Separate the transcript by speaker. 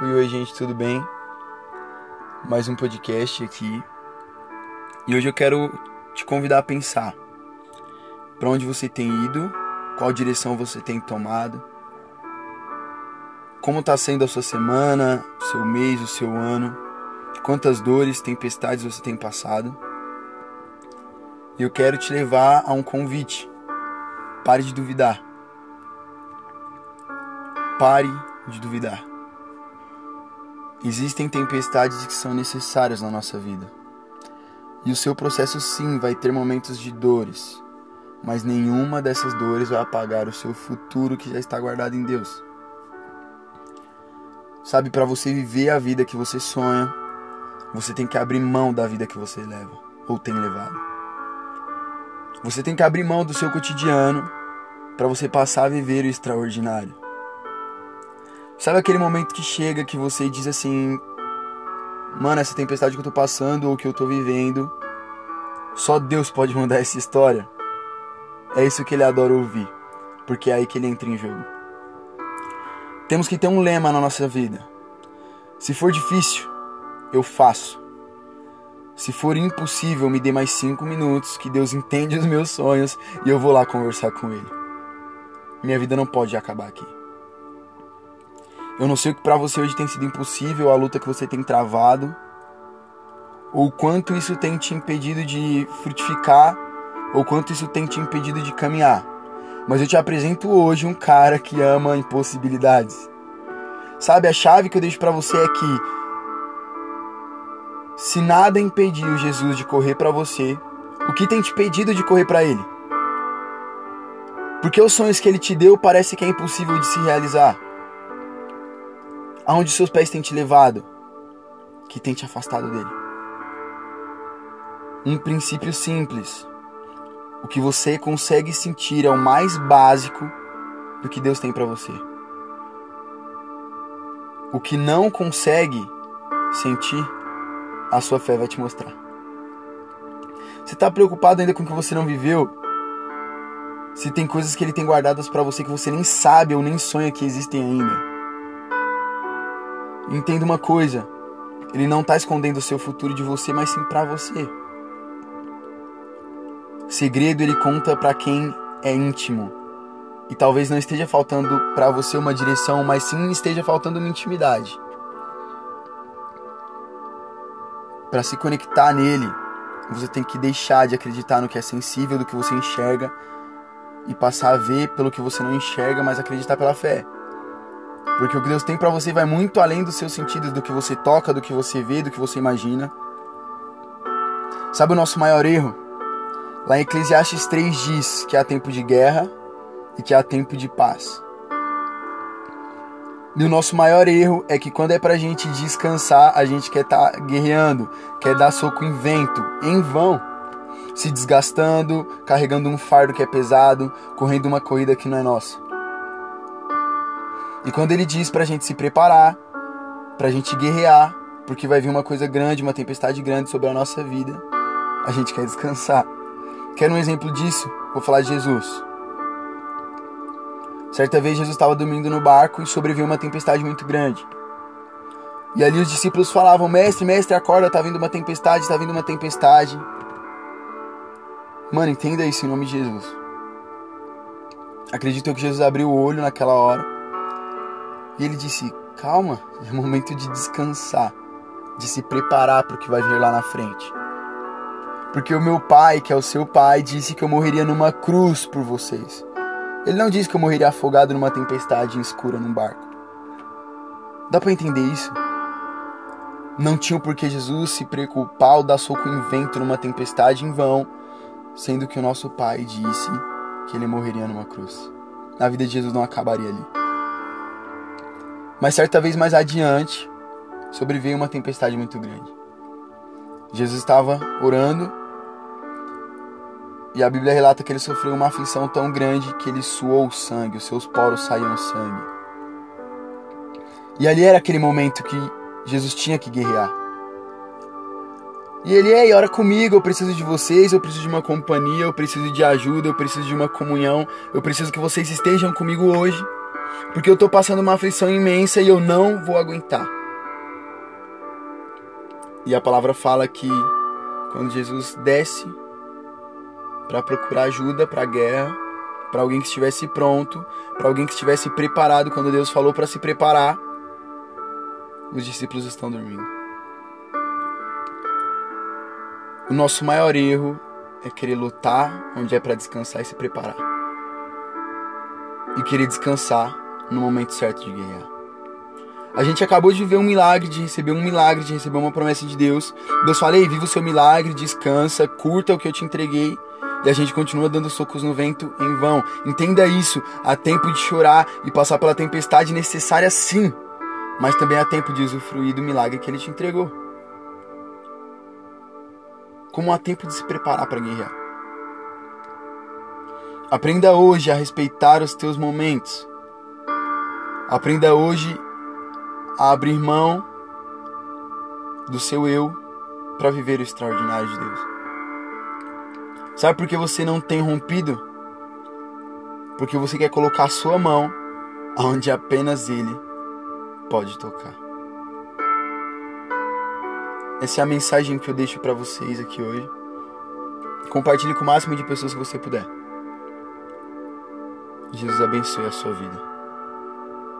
Speaker 1: Oi, gente, tudo bem? Mais um podcast aqui. E hoje eu quero te convidar a pensar para onde você tem ido, qual direção você tem tomado, como está sendo a sua semana, o seu mês, o seu ano, quantas dores, tempestades você tem passado. E eu quero te levar a um convite. Pare de duvidar. Pare de duvidar. Existem tempestades que são necessárias na nossa vida. E o seu processo sim vai ter momentos de dores, mas nenhuma dessas dores vai apagar o seu futuro que já está guardado em Deus. Sabe, para você viver a vida que você sonha, você tem que abrir mão da vida que você leva ou tem levado. Você tem que abrir mão do seu cotidiano para você passar a viver o extraordinário. Sabe aquele momento que chega que você diz assim: Mano, essa tempestade que eu tô passando ou que eu tô vivendo, só Deus pode mudar essa história? É isso que ele adora ouvir, porque é aí que ele entra em jogo. Temos que ter um lema na nossa vida: se for difícil, eu faço. Se for impossível, me dê mais cinco minutos, que Deus entende os meus sonhos e eu vou lá conversar com Ele. Minha vida não pode acabar aqui. Eu não sei o que para você hoje tem sido impossível, a luta que você tem travado, ou quanto isso tem te impedido de frutificar, ou quanto isso tem te impedido de caminhar. Mas eu te apresento hoje um cara que ama impossibilidades. Sabe, a chave que eu deixo para você é que se nada impediu Jesus de correr para você, o que tem te impedido de correr para ele? Porque os sonhos que ele te deu parece que é impossível de se realizar. Aonde seus pés têm te levado, que tem te afastado dele. Um princípio simples. O que você consegue sentir é o mais básico do que Deus tem para você. O que não consegue sentir, a sua fé vai te mostrar. Você está preocupado ainda com o que você não viveu? Se tem coisas que ele tem guardadas para você que você nem sabe ou nem sonha que existem ainda. Entenda uma coisa: Ele não está escondendo o seu futuro de você, mas sim para você. Segredo ele conta para quem é íntimo. E talvez não esteja faltando para você uma direção, mas sim esteja faltando uma intimidade. Para se conectar nele, você tem que deixar de acreditar no que é sensível, do que você enxerga, e passar a ver pelo que você não enxerga, mas acreditar pela fé. Porque o que Deus tem para você vai muito além dos seus sentidos, do que você toca, do que você vê, do que você imagina. Sabe o nosso maior erro? Lá em Eclesiastes 3 diz que há tempo de guerra e que há tempo de paz. E o nosso maior erro é que quando é pra gente descansar, a gente quer estar tá guerreando, quer dar soco em vento, em vão, se desgastando, carregando um fardo que é pesado, correndo uma corrida que não é nossa. E quando ele diz pra gente se preparar, pra gente guerrear, porque vai vir uma coisa grande, uma tempestade grande sobre a nossa vida, a gente quer descansar. Quer um exemplo disso? Vou falar de Jesus. Certa vez Jesus estava dormindo no barco e sobreveio uma tempestade muito grande. E ali os discípulos falavam: Mestre, mestre, acorda, tá vindo uma tempestade, tá vindo uma tempestade. Mano, entenda isso em nome de Jesus. Acredito que Jesus abriu o olho naquela hora e ele disse: Calma, é momento de descansar, de se preparar para o que vai vir lá na frente. Porque o meu pai, que é o seu pai, disse que eu morreria numa cruz por vocês. Ele não disse que eu morreria afogado numa tempestade escura num barco. Dá para entender isso? Não tinha por que Jesus se preocupar ou dar soco em vento numa tempestade em vão, sendo que o nosso pai disse que ele morreria numa cruz. A vida de Jesus não acabaria ali. Mas certa vez mais adiante, sobreveio uma tempestade muito grande. Jesus estava orando e a Bíblia relata que ele sofreu uma aflição tão grande que ele suou sangue, os seus poros saíam sangue. E ali era aquele momento que Jesus tinha que guerrear. E ele, ei, ora comigo, eu preciso de vocês, eu preciso de uma companhia, eu preciso de ajuda, eu preciso de uma comunhão, eu preciso que vocês estejam comigo hoje. Porque eu estou passando uma aflição imensa e eu não vou aguentar. E a palavra fala que quando Jesus desce para procurar ajuda para a guerra, para alguém que estivesse pronto, para alguém que estivesse preparado quando Deus falou para se preparar, os discípulos estão dormindo. O nosso maior erro é querer lutar onde é para descansar e se preparar. E querer descansar no momento certo de guerrear. A gente acabou de ver um milagre, de receber um milagre, de receber uma promessa de Deus. Deus fala, ei, viva o seu milagre, descansa, curta o que eu te entreguei. E a gente continua dando socos no vento em vão. Entenda isso. Há tempo de chorar e passar pela tempestade necessária sim. Mas também há tempo de usufruir do milagre que ele te entregou. Como há tempo de se preparar para guerrear. Aprenda hoje a respeitar os teus momentos. Aprenda hoje a abrir mão do seu eu para viver o extraordinário de Deus. Sabe por que você não tem rompido? Porque você quer colocar a sua mão onde apenas Ele pode tocar. Essa é a mensagem que eu deixo para vocês aqui hoje. Compartilhe com o máximo de pessoas que você puder. Jesus abençoe a sua vida.